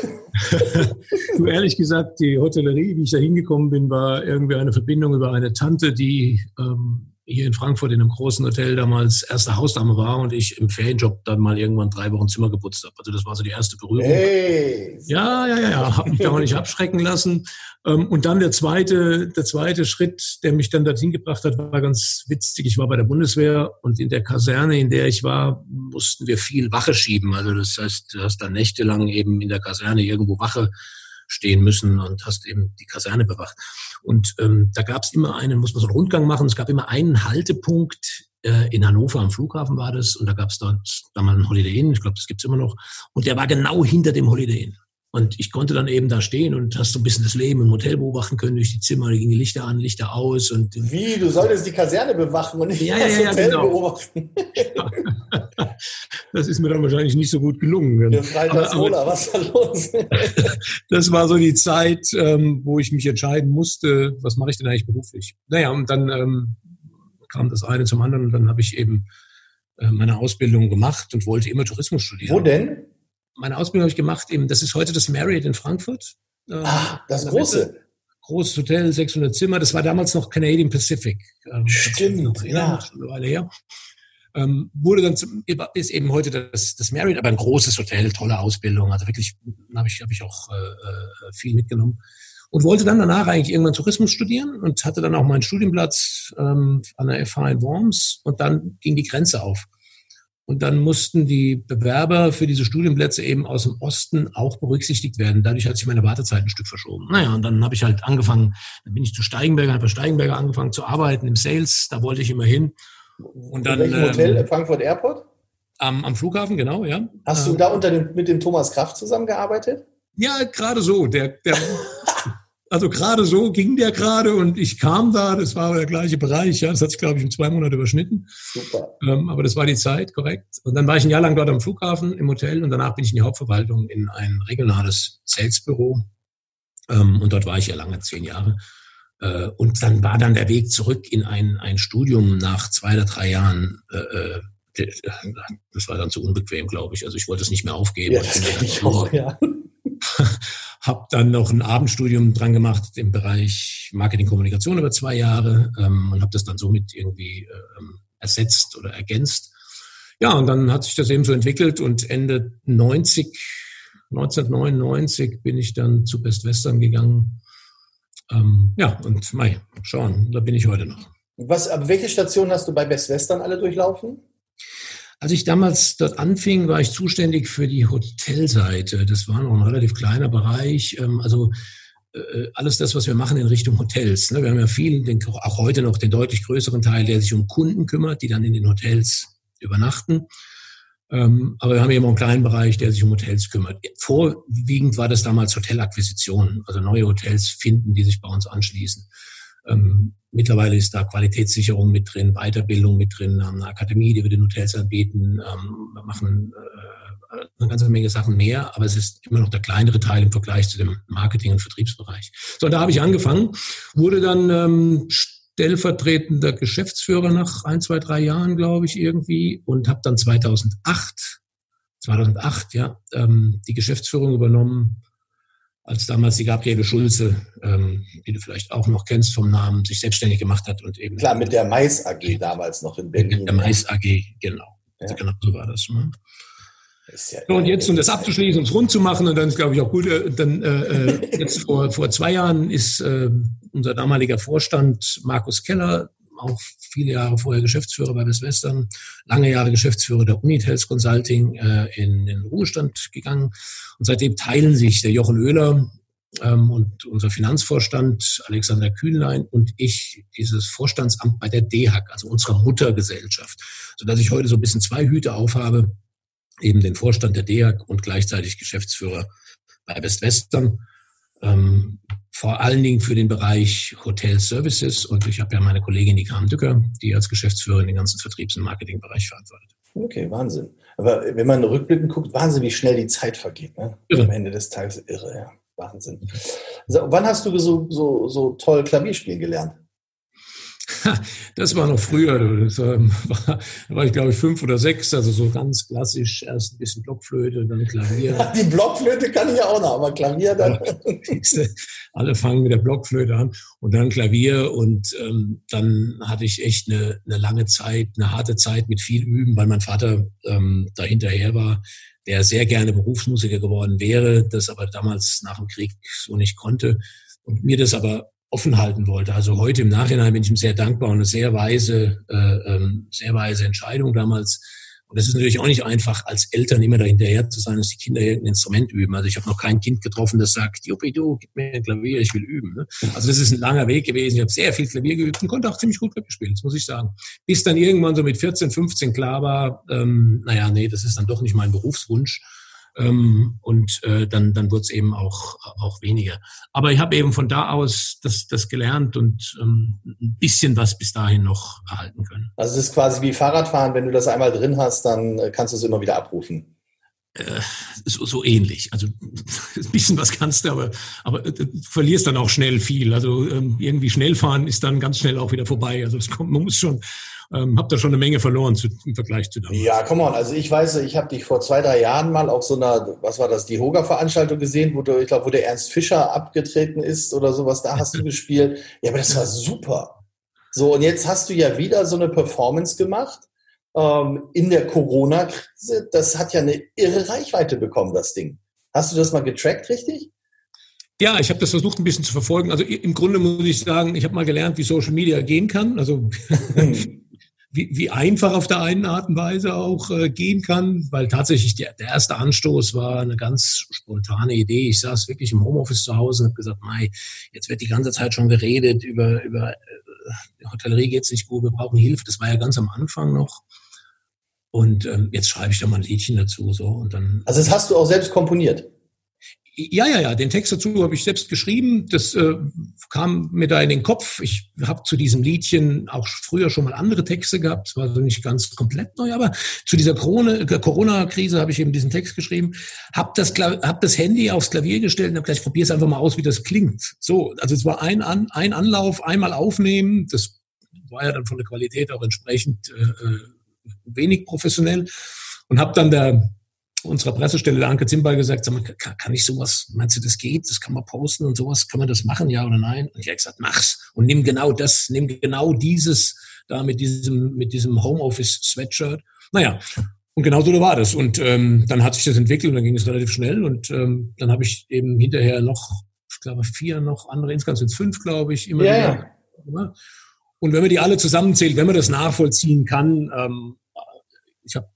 [SPEAKER 4] du, ehrlich gesagt, die Hotellerie, wie ich da hingekommen bin, war irgendwie eine Verbindung über eine Tante, die ähm, hier in Frankfurt in einem großen Hotel damals erste Hausdame war und ich im Ferienjob dann mal irgendwann drei Wochen Zimmer geputzt habe. Also das war so die erste Berührung. Hey. Ja, ja, ja, ja. Habe mich da auch nicht abschrecken lassen. Ähm, und dann der zweite, der zweite Schritt, der mich dann dorthin gebracht hat, war ganz witzig. Ich war bei der Bundeswehr und in der Kaserne, in der ich war, mussten wir viel Wache schieben. Also das heißt, du hast da nächtelang eben in der Kaserne irgendwo Wache stehen müssen und hast eben die Kaserne bewacht. Und ähm, da gab es immer einen, muss man so einen Rundgang machen, es gab immer einen Haltepunkt äh, in Hannover am Flughafen war das und da gab es dort damals einen Holiday Inn, ich glaube, das gibt's immer noch. Und der war genau hinter dem Holiday Inn. Und ich konnte dann eben da stehen und hast so ein bisschen das Leben im Hotel beobachten können durch die Zimmer, da gingen die Lichter an, Lichter aus. Und
[SPEAKER 3] Wie, du solltest die Kaserne bewachen und nicht
[SPEAKER 4] ja, das ja, Hotel genau. beobachten. das ist mir dann wahrscheinlich nicht so gut gelungen.
[SPEAKER 3] Ja, Freitags aber, aber, was ist da los?
[SPEAKER 4] das war so die Zeit, ähm, wo ich mich entscheiden musste, was mache ich denn eigentlich beruflich? Naja, und dann ähm, kam das eine zum anderen und dann habe ich eben äh, meine Ausbildung gemacht und wollte immer Tourismus studieren.
[SPEAKER 3] Wo denn?
[SPEAKER 4] Meine Ausbildung habe ich gemacht, eben, das ist heute das Marriott in Frankfurt.
[SPEAKER 3] Ähm, ah, das große.
[SPEAKER 4] Großes Hotel, 600 Zimmer. Das war damals noch Canadian Pacific.
[SPEAKER 3] Ähm, Stimmt,
[SPEAKER 4] ja. Schon eine Weile her. Ähm, wurde dann zum, ist eben heute das, das Marriott, aber ein großes Hotel, tolle Ausbildung. Also wirklich habe ich, hab ich auch äh, äh, viel mitgenommen. Und wollte dann danach eigentlich irgendwann Tourismus studieren und hatte dann auch meinen Studienplatz ähm, an der FH in Worms und dann ging die Grenze auf. Und dann mussten die Bewerber für diese Studienplätze eben aus dem Osten auch berücksichtigt werden. Dadurch hat sich meine Wartezeit ein Stück verschoben. Naja, und dann habe ich halt angefangen, dann bin ich zu Steigenberger, habe bei Steigenberger angefangen zu arbeiten im Sales, da wollte ich immer hin.
[SPEAKER 3] Und dann, In welchem Hotel? Ähm, Frankfurt Airport?
[SPEAKER 4] Am, am Flughafen, genau, ja.
[SPEAKER 3] Hast du ähm, da unter dem, mit dem Thomas Kraft zusammengearbeitet?
[SPEAKER 4] Ja, gerade so. Der, der, Also gerade so ging der gerade und ich kam da, das war der gleiche Bereich, ja, das hat sich, glaube ich, in zwei Monate überschnitten. Super. Ähm, aber das war die Zeit, korrekt. Und dann war ich ein Jahr lang dort am Flughafen im Hotel und danach bin ich in die Hauptverwaltung in ein regionales Salesbüro. Ähm, und dort war ich ja lange, zehn Jahre. Äh, und dann war dann der Weg zurück in ein, ein Studium nach zwei oder drei Jahren. Äh, äh das war dann zu unbequem, glaube ich. Also ich wollte es nicht mehr aufgeben. Ja, das ich auch, ja. Habe dann noch ein Abendstudium dran gemacht im Bereich Marketing-Kommunikation über zwei Jahre ähm, und habe das dann somit irgendwie ähm, ersetzt oder ergänzt. Ja, und dann hat sich das eben so entwickelt und Ende 90, 1999 bin ich dann zu Best Western gegangen. Ähm, ja, und mei, schauen, da bin ich heute noch.
[SPEAKER 3] Was, aber welche Station hast du bei Best Western alle durchlaufen?
[SPEAKER 4] Als ich damals dort anfing, war ich zuständig für die Hotelseite. Das war noch ein relativ kleiner Bereich. Ähm, also äh, alles das, was wir machen in Richtung Hotels. Ne? Wir haben ja viel, auch heute noch den deutlich größeren Teil, der sich um Kunden kümmert, die dann in den Hotels übernachten. Ähm, aber wir haben eben auch einen kleinen Bereich, der sich um Hotels kümmert. Vorwiegend war das damals Hotelakquisition, also neue Hotels finden, die sich bei uns anschließen. Ähm, mittlerweile ist da Qualitätssicherung mit drin, Weiterbildung mit drin, haben eine Akademie, die wir den Hotels anbieten, ähm, wir machen äh, eine ganze Menge Sachen mehr, aber es ist immer noch der kleinere Teil im Vergleich zu dem Marketing- und Vertriebsbereich. So, da habe ich angefangen, wurde dann ähm, stellvertretender Geschäftsführer nach ein, zwei, drei Jahren, glaube ich, irgendwie und habe dann 2008, 2008, ja, ähm, die Geschäftsführung übernommen als damals die Gabriele Schulze, ähm, die du vielleicht auch noch kennst vom Namen, sich selbstständig gemacht hat und eben.
[SPEAKER 3] Klar, mit der Mais AG damals noch in Berlin.
[SPEAKER 4] Mit der Mais AG, genau. Ja. Genau so war das. Ne? Ja so, und jetzt, um das abzuschließen, um es rund zu machen, und dann ist, glaube ich, auch gut, äh, dann äh, äh, jetzt vor, vor zwei Jahren ist äh, unser damaliger Vorstand Markus Keller auch viele Jahre vorher Geschäftsführer bei Westwestern, lange Jahre Geschäftsführer der Unitels Consulting äh, in den Ruhestand gegangen. Und seitdem teilen sich der Jochen Oehler ähm, und unser Finanzvorstand Alexander Kühnlein und ich dieses Vorstandsamt bei der DEHAG, also unserer Muttergesellschaft, sodass ich heute so ein bisschen zwei Hüte aufhabe, eben den Vorstand der DEHAG und gleichzeitig Geschäftsführer bei Westwestern. Ähm, vor allen Dingen für den Bereich Hotel Services. Und ich habe ja meine Kollegin, die Carmen Dücker, die als Geschäftsführerin den ganzen Vertriebs- und Marketingbereich verantwortet.
[SPEAKER 3] Okay, Wahnsinn. Aber wenn man rückblickend guckt, Wahnsinn, wie schnell die Zeit vergeht. Ne? Am Ende des Tages irre, ja. Wahnsinn. So, wann hast du so, so, so toll Klavier spielen gelernt?
[SPEAKER 4] Das war noch früher. Das ähm, war, da war ich, glaube ich, fünf oder sechs, also so ganz klassisch. Erst ein bisschen Blockflöte, dann Klavier.
[SPEAKER 3] Die Blockflöte kann ich ja auch noch, aber Klavier dann.
[SPEAKER 4] Alle fangen mit der Blockflöte an und dann Klavier. Und ähm, dann hatte ich echt eine, eine lange Zeit, eine harte Zeit mit viel Üben, weil mein Vater ähm, da hinterher war der sehr gerne Berufsmusiker geworden wäre, das aber damals nach dem Krieg so nicht konnte und mir das aber offen halten wollte. Also heute im Nachhinein bin ich ihm sehr dankbar und eine sehr weise, äh, ähm, sehr weise Entscheidung damals. Und es ist natürlich auch nicht einfach, als Eltern immer dahinterher zu sein, dass die Kinder irgendein Instrument üben. Also ich habe noch kein Kind getroffen, das sagt, Juppie, du, gib mir ein Klavier, ich will üben. Ne? Also das ist ein langer Weg gewesen. Ich habe sehr viel Klavier geübt und konnte auch ziemlich gut Klavier spielen, das muss ich sagen. Bis dann irgendwann so mit 14, 15 klar war, ähm, naja, nee, das ist dann doch nicht mein Berufswunsch. Ähm, und äh, dann, dann wird es eben auch, auch weniger. Aber ich habe eben von da aus das, das gelernt und ähm, ein bisschen was bis dahin noch erhalten können.
[SPEAKER 3] Also es ist quasi wie Fahrradfahren, wenn du das einmal drin hast, dann äh, kannst du es immer wieder abrufen.
[SPEAKER 4] Äh, so, so ähnlich. Also ein bisschen was kannst du, aber, aber äh, du verlierst dann auch schnell viel. Also ähm, irgendwie schnell fahren ist dann ganz schnell auch wieder vorbei. Also es kommt, man muss schon, ähm, hab da schon eine Menge verloren zu, im Vergleich zu damals.
[SPEAKER 3] Ja, komm on. Also ich weiß, ich habe dich vor zwei, drei Jahren mal auf so einer, was war das, die Hoga-Veranstaltung gesehen, wo du, ich glaube, wo der Ernst Fischer abgetreten ist oder sowas, da hast du gespielt. Ja, aber das war super. So, und jetzt hast du ja wieder so eine Performance gemacht ähm, in der Corona-Krise. Das hat ja eine irre Reichweite bekommen, das Ding. Hast du das mal getrackt, richtig?
[SPEAKER 4] Ja, ich habe das versucht ein bisschen zu verfolgen. Also im Grunde muss ich sagen, ich habe mal gelernt, wie Social Media gehen kann. Also hm. wie, wie einfach auf der einen Art und Weise auch äh, gehen kann, weil tatsächlich der, der erste Anstoß war eine ganz spontane Idee. Ich saß wirklich im Homeoffice zu Hause und habe gesagt, Mai, jetzt wird die ganze Zeit schon geredet über, über äh, Hotellerie geht's nicht gut, wir brauchen Hilfe. Das war ja ganz am Anfang noch. Und ähm, jetzt schreibe ich da mal ein Liedchen dazu. So, und dann,
[SPEAKER 3] also das hast du auch selbst komponiert?
[SPEAKER 4] Ja, ja, ja. Den Text dazu habe ich selbst geschrieben. Das äh, kam mir da in den Kopf. Ich habe zu diesem Liedchen auch früher schon mal andere Texte gehabt. Es war also nicht ganz komplett neu, aber zu dieser äh, Corona-Krise habe ich eben diesen Text geschrieben. Habe das, hab das Handy aufs Klavier gestellt und habe gleich probiere es einfach mal aus, wie das klingt. So, also es war ein, An ein Anlauf, einmal aufnehmen. Das war ja dann von der Qualität auch entsprechend äh, äh wenig professionell und habe dann der unserer Pressestelle, der Anke Zimbal, gesagt, sag mal, kann, kann ich sowas, meinst du, das geht? Das kann man posten und sowas? Kann man das machen, ja oder nein? Und ich habe gesagt, mach's. Und nimm genau das, nimm genau dieses da mit diesem, mit diesem Homeoffice-Sweatshirt. Naja, und genau so war das. Und ähm, dann hat sich das entwickelt und dann ging es relativ schnell. Und ähm, dann habe ich eben hinterher noch, ich glaube, vier noch andere, insgesamt sind es fünf, glaube ich, immer ja, wieder. Und wenn man die alle zusammenzählt, wenn man das nachvollziehen kann, ähm, ich habe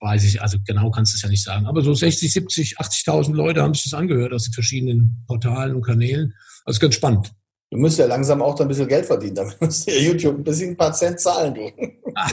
[SPEAKER 4] weiß ich, also genau kannst du es ja nicht sagen, aber so 60, 70, 80.000 Leute haben sich das angehört aus den verschiedenen Portalen und Kanälen. Also ganz spannend.
[SPEAKER 3] Du musst ja langsam auch da ein bisschen Geld verdienen, damit musst du ja YouTube ein bisschen ein paar Cent zahlen. Du.
[SPEAKER 4] Ah,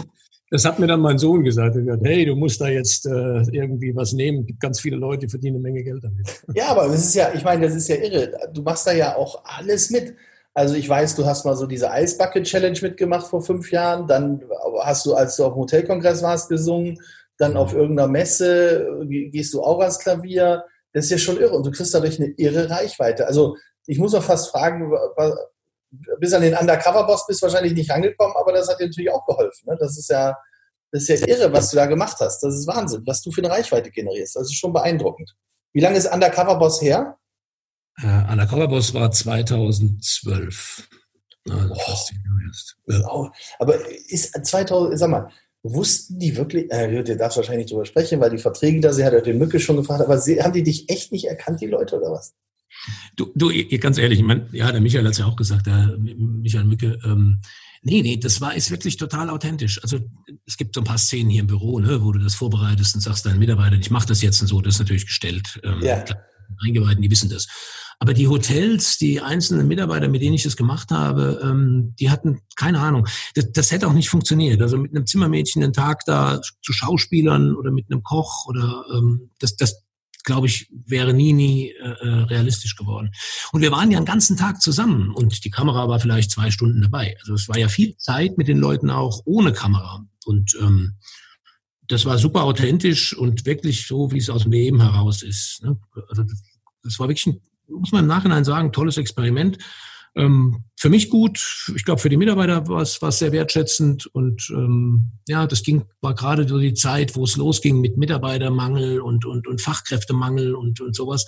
[SPEAKER 4] das hat mir dann mein Sohn gesagt. Er gesagt, hey, du musst da jetzt äh, irgendwie was nehmen. Es gibt ganz viele Leute, die verdienen eine Menge Geld damit.
[SPEAKER 3] Ja, aber das ist ja, ich meine, das ist ja irre. Du machst da ja auch alles mit. Also ich weiß, du hast mal so diese Eisbucket Challenge mitgemacht vor fünf Jahren. Dann hast du, als du auf dem Hotelkongress warst, gesungen. Dann auf irgendeiner Messe gehst du auch ans Klavier. Das ist ja schon irre. Und du kriegst dadurch eine irre Reichweite. Also ich muss auch fast fragen, bis an den Undercover-Boss bist du wahrscheinlich nicht rangekommen, aber das hat dir natürlich auch geholfen. Ne? Das ist ja, das ist ja irre, was du da gemacht hast. Das ist Wahnsinn, was du für eine Reichweite generierst. Das ist schon beeindruckend. Wie lange ist Undercover-Boss her?
[SPEAKER 4] Äh, Undercover-Boss war 2012. Also
[SPEAKER 3] oh. Aber ist 2000, sag mal, wussten die wirklich, äh, du darfst wahrscheinlich nicht drüber sprechen, weil die Verträge da, sie hat ja den Mücke schon gefragt, aber sie, haben die dich echt nicht erkannt, die Leute, oder was?
[SPEAKER 4] Du, du ganz ehrlich, ich mein, ja, der Michael hat es ja auch gesagt, der Michael Mücke, ähm, nee, nee, das war ist wirklich total authentisch. Also es gibt so ein paar Szenen hier im Büro, ne, wo du das vorbereitest und sagst deinen Mitarbeitern, ich mache das jetzt und so, das ist natürlich gestellt. Ähm, ja. Eingeweihten, die wissen das. Aber die Hotels, die einzelnen Mitarbeiter, mit denen ich das gemacht habe, ähm, die hatten keine Ahnung. Das, das hätte auch nicht funktioniert. Also mit einem Zimmermädchen einen Tag da zu Schauspielern oder mit einem Koch oder ähm, das, das, glaube ich, wäre nie, nie äh, äh, realistisch geworden. Und wir waren ja einen ganzen Tag zusammen und die Kamera war vielleicht zwei Stunden dabei. Also es war ja viel Zeit mit den Leuten auch ohne Kamera. Und ähm, das war super authentisch und wirklich so, wie es aus dem Leben heraus ist. Ne? Also das war wirklich, ein, muss man im Nachhinein sagen, tolles Experiment. Ähm, für mich gut, ich glaube für die Mitarbeiter war es, sehr wertschätzend und ähm, ja, das ging war gerade so die Zeit, wo es losging mit Mitarbeitermangel und und, und Fachkräftemangel und und sowas.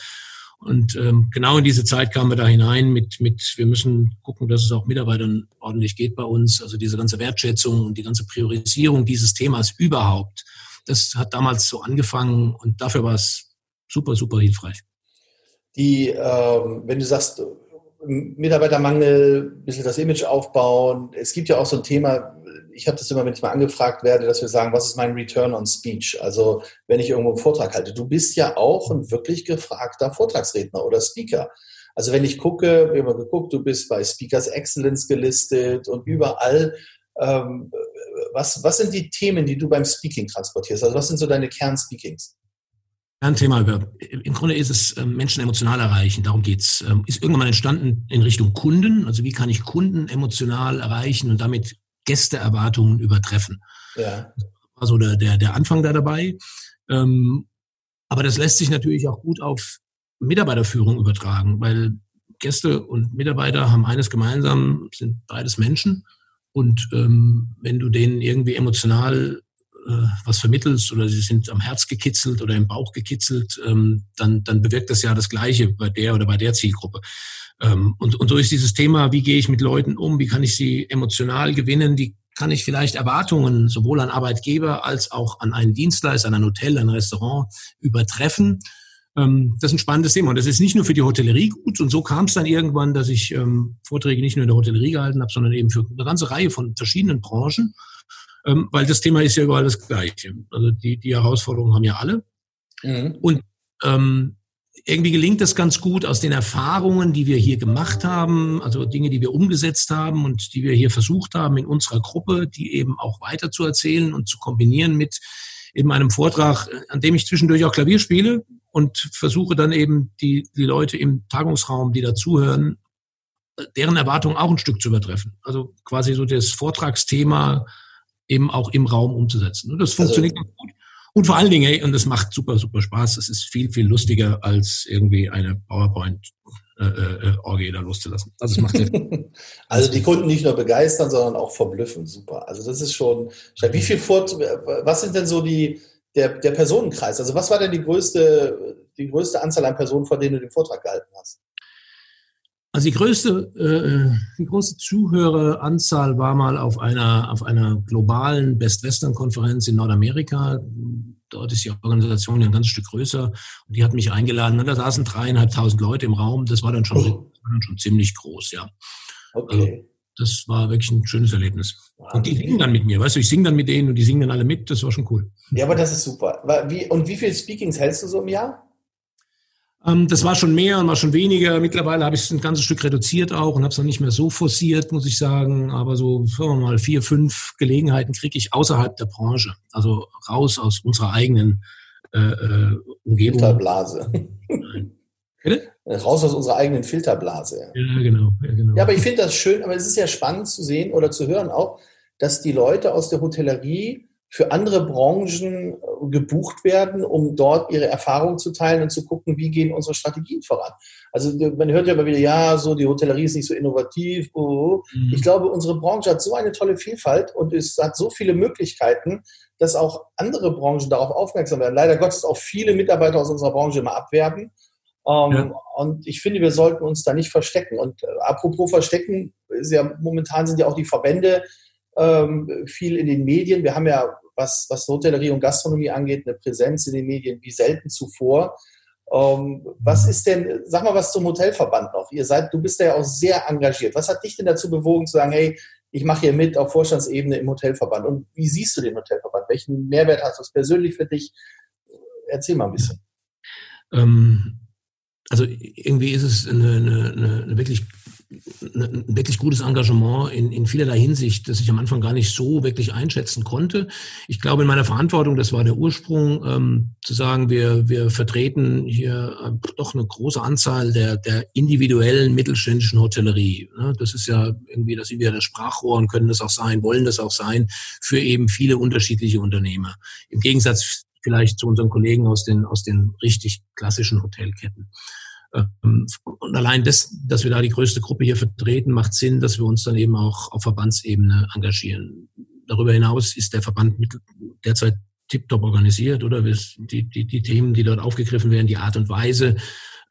[SPEAKER 4] Und ähm, genau in diese Zeit kamen wir da hinein mit mit wir müssen gucken, dass es auch Mitarbeitern ordentlich geht bei uns. Also diese ganze Wertschätzung und die ganze Priorisierung dieses Themas überhaupt, das hat damals so angefangen und dafür war es super super hilfreich.
[SPEAKER 3] Die, ähm, wenn du sagst Mitarbeitermangel, ein bisschen das Image aufbauen. Es gibt ja auch so ein Thema, ich habe das immer, wenn ich mal angefragt werde, dass wir sagen, was ist mein Return on Speech? Also wenn ich irgendwo einen Vortrag halte. Du bist ja auch ein wirklich gefragter Vortragsredner oder Speaker. Also wenn ich gucke, wir haben mal geguckt, du bist bei Speakers Excellence gelistet und überall. Ähm, was, was sind die Themen, die du beim Speaking transportierst? Also was sind so deine Kernspeakings?
[SPEAKER 4] Ein Thema über, im Grunde ist es ähm, Menschen emotional erreichen, darum geht's. Ähm, ist irgendwann mal entstanden in Richtung Kunden, also wie kann ich Kunden emotional erreichen und damit Gästeerwartungen übertreffen. Ja. Also der, der, der Anfang da dabei. Ähm, aber das lässt sich natürlich auch gut auf Mitarbeiterführung übertragen, weil Gäste und Mitarbeiter haben eines gemeinsam, sind beides Menschen. Und ähm, wenn du denen irgendwie emotional was vermittelst oder sie sind am Herz gekitzelt oder im Bauch gekitzelt, ähm, dann, dann bewirkt das ja das Gleiche bei der oder bei der Zielgruppe. Ähm, und, und so ist dieses Thema, wie gehe ich mit Leuten um, wie kann ich sie emotional gewinnen, wie kann ich vielleicht Erwartungen sowohl an Arbeitgeber als auch an einen Dienstleister, an ein Hotel, ein Restaurant übertreffen. Ähm, das ist ein spannendes Thema und das ist nicht nur für die Hotellerie gut und so kam es dann irgendwann, dass ich ähm, Vorträge nicht nur in der Hotellerie gehalten habe, sondern eben für eine ganze Reihe von verschiedenen Branchen ähm, weil das Thema ist ja überall das Gleiche. Also die, die Herausforderungen haben ja alle. Mhm. Und ähm, irgendwie gelingt das ganz gut aus den Erfahrungen, die wir hier gemacht haben, also Dinge, die wir umgesetzt haben und die wir hier versucht haben in unserer Gruppe, die eben auch weiter zu erzählen und zu kombinieren mit eben einem Vortrag, an dem ich zwischendurch auch Klavier spiele und versuche dann eben die, die Leute im Tagungsraum, die dazuhören, deren Erwartungen auch ein Stück zu übertreffen. Also quasi so das Vortragsthema eben auch im Raum umzusetzen. Und das also funktioniert also, gut. Und vor allen Dingen, ey, und das macht super, super Spaß. Es ist viel, viel lustiger, als irgendwie eine PowerPoint äh, äh, da loszulassen.
[SPEAKER 3] Also es macht Also die Kunden nicht nur begeistern, sondern auch verblüffen. Super. Also das ist schon. Wie viel Fort, was sind denn so die, der, der Personenkreis. Also was war denn die größte, die größte Anzahl an Personen, vor denen du den Vortrag gehalten hast?
[SPEAKER 4] Also die größte, äh, die größte Zuhöreranzahl war mal auf einer, auf einer globalen Best-Western-Konferenz in Nordamerika. Dort ist die Organisation ja ein ganz Stück größer. Und die hat mich eingeladen. Und da saßen dreieinhalbtausend Leute im Raum. Das war dann schon, oh. dann schon ziemlich groß, ja. Okay. Also, das war wirklich ein schönes Erlebnis. Und die singen dann mit mir, weißt du, ich singe dann mit denen und die singen dann alle mit, das war schon cool.
[SPEAKER 3] Ja, aber das ist super. Wie, und wie viele Speakings hältst du so im Jahr?
[SPEAKER 4] Ähm, das war schon mehr und war schon weniger. Mittlerweile habe ich es ein ganzes Stück reduziert auch und habe es noch nicht mehr so forciert, muss ich sagen. Aber so, sagen wir mal, vier, fünf Gelegenheiten kriege ich außerhalb der Branche. Also raus aus unserer eigenen äh, äh Umgebung.
[SPEAKER 3] Filterblase. Bitte? Raus aus unserer eigenen Filterblase.
[SPEAKER 4] Ja genau, ja, genau.
[SPEAKER 3] Ja, aber ich finde das schön, aber es ist ja spannend zu sehen oder zu hören auch, dass die Leute aus der Hotellerie für andere Branchen äh, gebucht werden, um dort ihre Erfahrungen zu teilen und zu gucken, wie gehen unsere Strategien voran. Also man hört ja immer wieder, ja, so die Hotellerie ist nicht so innovativ. Oh, oh, oh. Mhm. Ich glaube, unsere Branche hat so eine tolle Vielfalt und es hat so viele Möglichkeiten, dass auch andere Branchen darauf aufmerksam werden. Leider Gottes auch viele Mitarbeiter aus unserer Branche immer abwerben. Ähm, ja. Und ich finde, wir sollten uns da nicht verstecken. Und äh, apropos verstecken, ist ja momentan sind ja auch die Verbände ähm, viel in den Medien. Wir haben ja was, was Hotellerie und Gastronomie angeht, eine Präsenz in den Medien wie selten zuvor. Ähm, was ist denn, sag mal was zum Hotelverband noch. Ihr seid, du bist ja auch sehr engagiert. Was hat dich denn dazu bewogen zu sagen, hey, ich mache hier mit auf Vorstandsebene im Hotelverband? Und wie siehst du den Hotelverband? Welchen Mehrwert hast du persönlich für dich? Erzähl mal ein bisschen.
[SPEAKER 4] Ähm, also irgendwie ist es eine, eine, eine wirklich ein wirklich gutes Engagement in, in vielerlei Hinsicht, das ich am Anfang gar nicht so wirklich einschätzen konnte. Ich glaube, in meiner Verantwortung, das war der Ursprung, ähm, zu sagen, wir, wir vertreten hier äh, doch eine große Anzahl der, der individuellen mittelständischen Hotellerie. Ne? Das ist ja irgendwie, da sind wir das Sprachrohr und können das auch sein, wollen das auch sein, für eben viele unterschiedliche Unternehmer. Im Gegensatz vielleicht zu unseren Kollegen aus den, aus den richtig klassischen Hotelketten. Ähm, und allein das, dass wir da die größte Gruppe hier vertreten, macht Sinn, dass wir uns dann eben auch auf Verbandsebene engagieren. Darüber hinaus ist der Verband derzeit tiptop organisiert, oder? Die, die, die Themen, die dort aufgegriffen werden, die Art und Weise,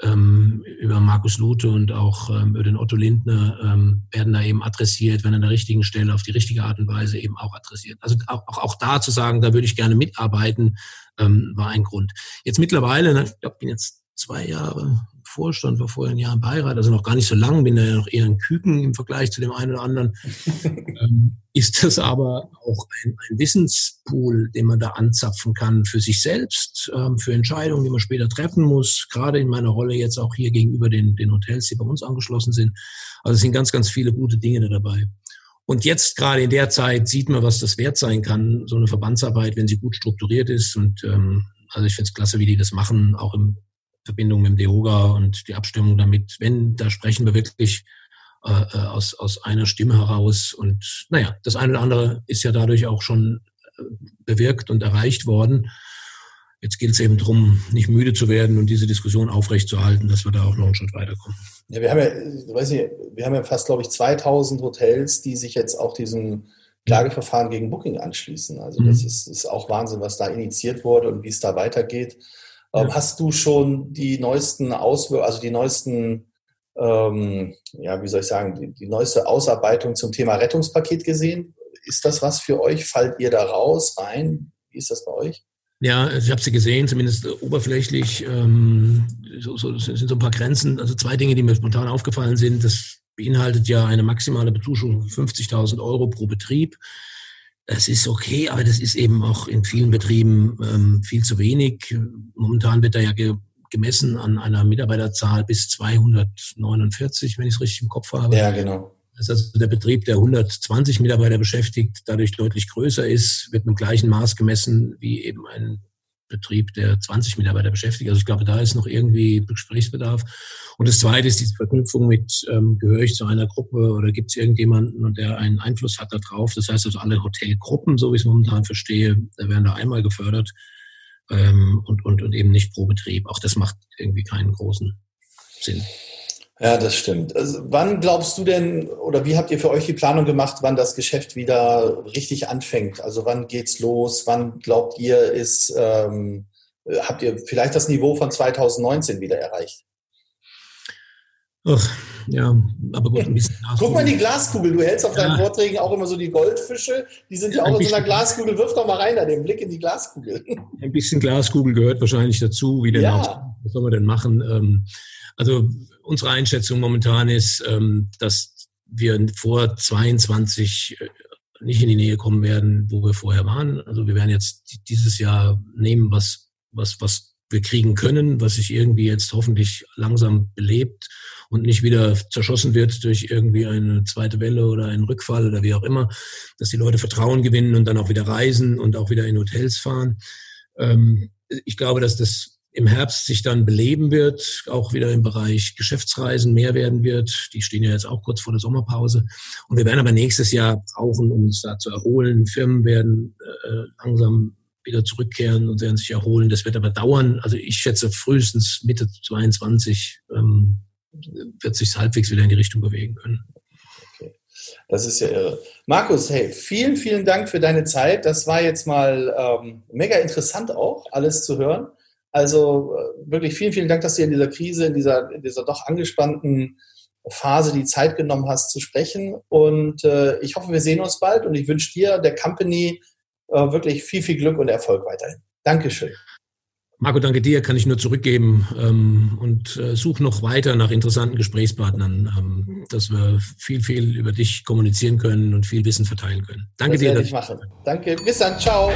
[SPEAKER 4] ähm, über Markus Lute und auch ähm, über den Otto Lindner ähm, werden da eben adressiert, werden an der richtigen Stelle auf die richtige Art und Weise eben auch adressiert. Also auch, auch, auch da zu sagen, da würde ich gerne mitarbeiten, ähm, war ein Grund. Jetzt mittlerweile, ne, ich glaube, bin jetzt zwei Jahre, Vorstand, war vorher ein Jahr im Beirat, also noch gar nicht so lang, bin da ja noch eher ein Küken im Vergleich zu dem einen oder anderen, ähm, ist das aber auch ein, ein, Wissenspool, den man da anzapfen kann für sich selbst, ähm, für Entscheidungen, die man später treffen muss, gerade in meiner Rolle jetzt auch hier gegenüber den, den Hotels, die bei uns angeschlossen sind. Also es sind ganz, ganz viele gute Dinge da dabei. Und jetzt gerade in der Zeit sieht man, was das wert sein kann, so eine Verbandsarbeit, wenn sie gut strukturiert ist. Und ähm, also ich finde es klasse, wie die das machen, auch im Verbindung mit dem DEOGA und die Abstimmung damit, wenn, da sprechen wir wirklich äh, äh, aus, aus einer Stimme heraus. Und naja, das eine oder andere ist ja dadurch auch schon äh, bewirkt und erreicht worden. Jetzt gilt es eben darum, nicht müde zu werden und diese Diskussion aufrechtzuerhalten, dass wir da auch noch einen Schritt weiterkommen.
[SPEAKER 3] Ja, wir haben ja, weiß nicht, wir haben ja fast, glaube ich, 2000 Hotels, die sich jetzt auch diesem Klageverfahren gegen Booking anschließen. Also mhm. das ist, ist auch Wahnsinn, was da initiiert wurde und wie es da weitergeht. Ähm, ja. Hast du schon die neuesten Auswirkungen, also die neuesten, ähm, ja, wie soll ich sagen, die, die, neueste Ausarbeitung zum Thema Rettungspaket gesehen? Ist das was für euch? Fallt ihr da raus, rein? Wie ist das bei euch?
[SPEAKER 4] Ja, ich habe sie gesehen, zumindest oberflächlich. Ähm, so, so, sind so ein paar Grenzen. Also zwei Dinge, die mir spontan aufgefallen sind. Das beinhaltet ja eine maximale Bezuschussung von 50.000 Euro pro Betrieb. Das ist okay, aber das ist eben auch in vielen Betrieben ähm, viel zu wenig. Momentan wird da ja ge gemessen an einer Mitarbeiterzahl bis 249, wenn ich es richtig im Kopf habe.
[SPEAKER 3] Ja, genau.
[SPEAKER 4] Das ist also der Betrieb, der 120 Mitarbeiter beschäftigt, dadurch deutlich größer ist, wird mit dem gleichen Maß gemessen wie eben ein Betrieb, der 20 Mitarbeiter beschäftigt. Also ich glaube, da ist noch irgendwie Gesprächsbedarf. Und das Zweite ist diese Verknüpfung mit, ähm, gehöre ich zu einer Gruppe oder gibt es irgendjemanden, der einen Einfluss hat darauf. Das heißt also, alle Hotelgruppen, so wie ich es momentan verstehe, werden da einmal gefördert ähm, und, und, und eben nicht pro Betrieb. Auch das macht irgendwie keinen großen Sinn.
[SPEAKER 3] Ja, das stimmt. Also, wann glaubst du denn oder wie habt ihr für euch die Planung gemacht, wann das Geschäft wieder richtig anfängt? Also wann geht's los? Wann glaubt ihr, ist ähm, habt ihr vielleicht das Niveau von 2019 wieder erreicht?
[SPEAKER 4] Ach, ja, aber gut, ein
[SPEAKER 3] bisschen Guck mal in die Glaskugel. Du hältst auf ja. deinen Vorträgen auch immer so die Goldfische. Die sind ja auch in so einer Glaskugel. Wirf doch mal rein da den Blick in die Glaskugel.
[SPEAKER 4] Ein bisschen Glaskugel gehört wahrscheinlich dazu. Wie denn ja. auch? Was soll man denn machen? Ähm, also unsere Einschätzung momentan ist, ähm, dass wir vor 22 äh, nicht in die Nähe kommen werden, wo wir vorher waren. Also wir werden jetzt dieses Jahr nehmen, was, was, was wir kriegen können, was sich irgendwie jetzt hoffentlich langsam belebt und nicht wieder zerschossen wird durch irgendwie eine zweite Welle oder einen Rückfall oder wie auch immer, dass die Leute Vertrauen gewinnen und dann auch wieder reisen und auch wieder in Hotels fahren. Ähm, ich glaube, dass das im Herbst sich dann beleben wird, auch wieder im Bereich Geschäftsreisen mehr werden wird. Die stehen ja jetzt auch kurz vor der Sommerpause. Und wir werden aber nächstes Jahr brauchen, um uns da zu erholen. Firmen werden äh, langsam wieder zurückkehren und werden sich erholen. Das wird aber dauern. Also ich schätze frühestens Mitte 22 ähm, wird sich halbwegs wieder in die Richtung bewegen können.
[SPEAKER 3] Okay. Das ist ja irre. Markus, hey, vielen, vielen Dank für deine Zeit. Das war jetzt mal ähm, mega interessant auch, alles zu hören. Also äh, wirklich vielen, vielen Dank, dass du in dieser Krise, in dieser, in dieser doch angespannten Phase die Zeit genommen hast zu sprechen. Und äh, ich hoffe, wir sehen uns bald und ich wünsche dir, der Company, äh, wirklich viel, viel Glück und Erfolg weiterhin. Dankeschön.
[SPEAKER 4] Marco, danke dir, kann ich nur zurückgeben ähm, und äh, such noch weiter nach interessanten Gesprächspartnern, ähm, dass wir viel, viel über dich kommunizieren können und viel Wissen verteilen können. Danke das dir.
[SPEAKER 3] Werde ich machen. Danke, bis dann, ciao.